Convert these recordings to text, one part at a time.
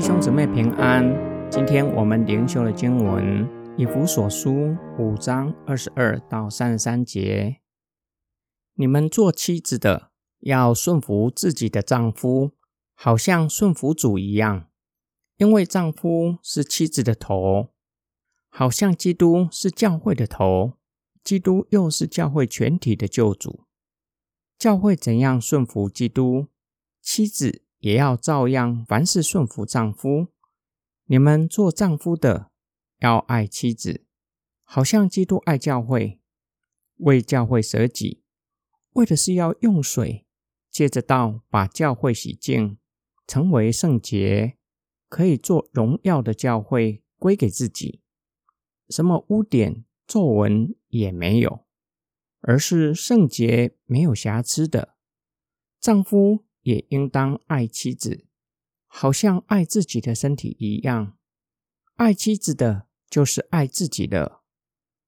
弟兄姊妹平安。今天我们灵修的经文以弗所书五章二十二到三十三节。你们做妻子的要顺服自己的丈夫，好像顺服主一样，因为丈夫是妻子的头，好像基督是教会的头，基督又是教会全体的救主。教会怎样顺服基督，妻子。也要照样，凡事顺服丈夫。你们做丈夫的要爱妻子，好像基督爱教会，为教会舍己，为的是要用水借着道把教会洗净，成为圣洁，可以做荣耀的教会归给自己，什么污点皱纹也没有，而是圣洁没有瑕疵的丈夫。也应当爱妻子，好像爱自己的身体一样。爱妻子的，就是爱自己的。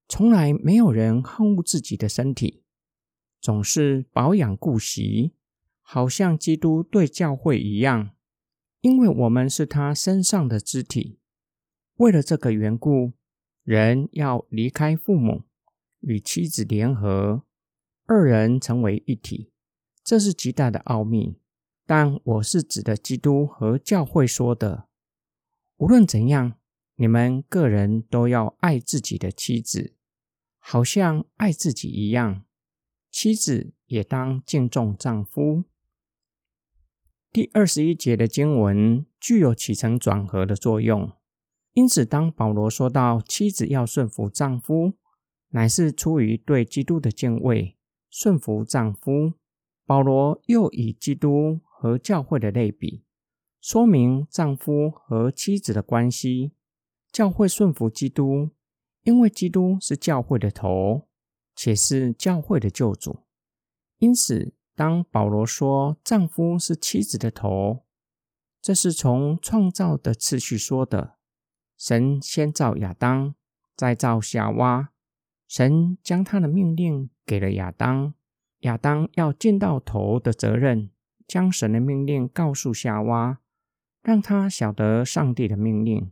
从来没有人恨恶自己的身体，总是保养顾惜，好像基督对教会一样。因为我们是他身上的肢体。为了这个缘故，人要离开父母，与妻子联合，二人成为一体。这是极大的奥秘。但我是指的基督和教会说的。无论怎样，你们个人都要爱自己的妻子，好像爱自己一样。妻子也当敬重丈夫。第二十一节的经文具有起承转合的作用，因此当保罗说到妻子要顺服丈夫，乃是出于对基督的敬畏，顺服丈夫。保罗又以基督。和教会的类比，说明丈夫和妻子的关系。教会顺服基督，因为基督是教会的头，且是教会的救主。因此，当保罗说丈夫是妻子的头，这是从创造的次序说的。神先造亚当，再造夏娃。神将他的命令给了亚当，亚当要尽到头的责任。将神的命令告诉夏娃，让他晓得上帝的命令，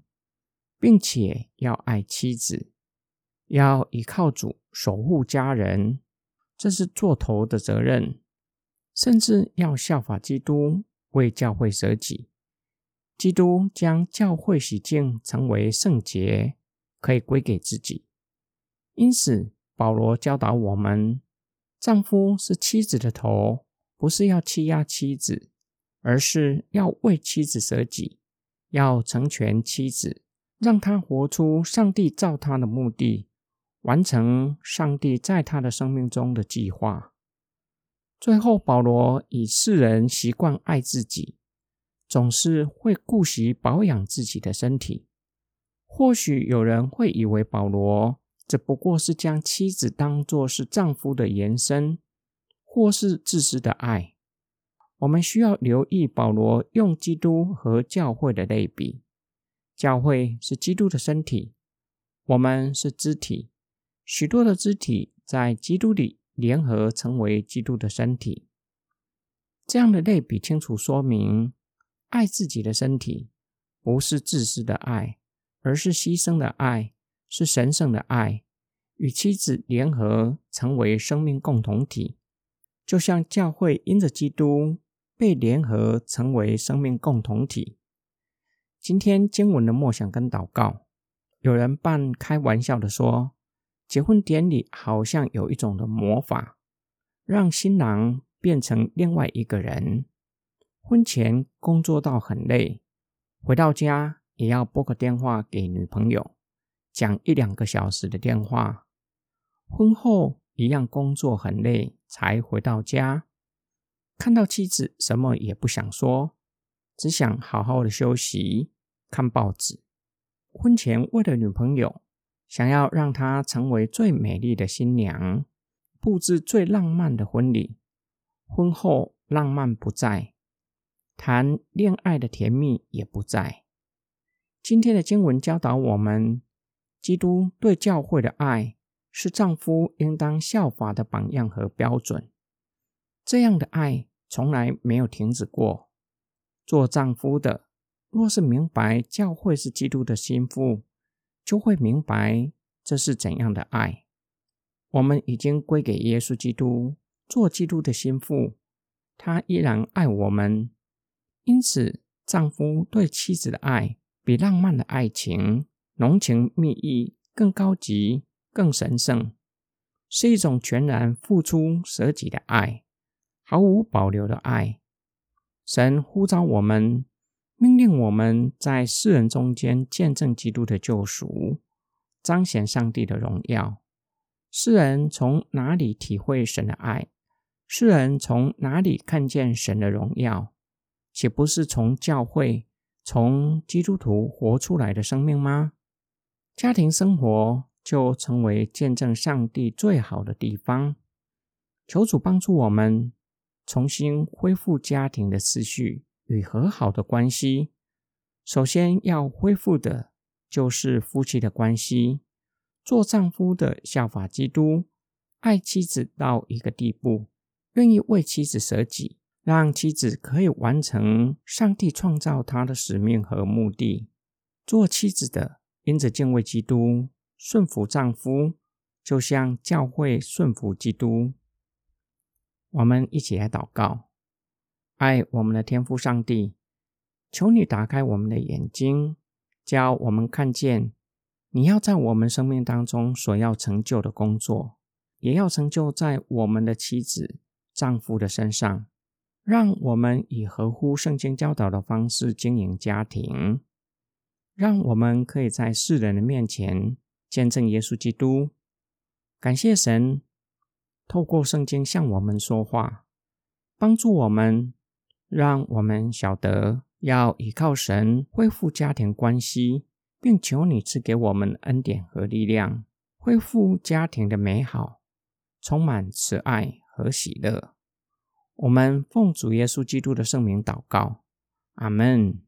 并且要爱妻子，要依靠主守护家人，这是做头的责任。甚至要效法基督，为教会舍己。基督将教会洗净，成为圣洁，可以归给自己。因此，保罗教导我们：丈夫是妻子的头。不是要欺压妻子，而是要为妻子舍己，要成全妻子，让她活出上帝造她的目的，完成上帝在她的生命中的计划。最后，保罗以世人习惯爱自己，总是会顾惜保养自己的身体。或许有人会以为保罗只不过是将妻子当作是丈夫的延伸。或是自私的爱，我们需要留意保罗用基督和教会的类比。教会是基督的身体，我们是肢体，许多的肢体在基督里联合成为基督的身体。这样的类比清楚说明，爱自己的身体不是自私的爱，而是牺牲的爱，是神圣的爱，与妻子联合成为生命共同体。就像教会因着基督被联合成为生命共同体。今天经文的默想跟祷告，有人半开玩笑的说，结婚典礼好像有一种的魔法，让新郎变成另外一个人。婚前工作到很累，回到家也要拨个电话给女朋友，讲一两个小时的电话。婚后。一样工作很累，才回到家，看到妻子什么也不想说，只想好好的休息，看报纸。婚前为了女朋友，想要让她成为最美丽的新娘，布置最浪漫的婚礼。婚后浪漫不在，谈恋爱的甜蜜也不在。今天的经文教导我们，基督对教会的爱。是丈夫应当效法的榜样和标准。这样的爱从来没有停止过。做丈夫的若是明白教会是基督的心腹，就会明白这是怎样的爱。我们已经归给耶稣基督做基督的心腹，他依然爱我们。因此，丈夫对妻子的爱比浪漫的爱情、浓情蜜意更高级、更神圣，是一种全然付出舍己的爱，毫无保留的爱。神呼召我们。命令我们在世人中间见证基督的救赎，彰显上帝的荣耀。世人从哪里体会神的爱？世人从哪里看见神的荣耀？岂不是从教会、从基督徒活出来的生命吗？家庭生活就成为见证上帝最好的地方。求主帮助我们重新恢复家庭的次序。与和好的关系，首先要恢复的就是夫妻的关系。做丈夫的效法基督，爱妻子到一个地步，愿意为妻子舍己，让妻子可以完成上帝创造她的使命和目的。做妻子的，因着敬畏基督，顺服丈夫，就像教会顺服基督。我们一起来祷告。爱我们的天父上帝，求你打开我们的眼睛，教我们看见你要在我们生命当中所要成就的工作，也要成就在我们的妻子、丈夫的身上。让我们以合乎圣经教导的方式经营家庭，让我们可以在世人的面前见证耶稣基督。感谢神，透过圣经向我们说话，帮助我们。让我们晓得要依靠神恢复家庭关系，并求你赐给我们恩典和力量，恢复家庭的美好，充满慈爱和喜乐。我们奉主耶稣基督的圣名祷告，阿门。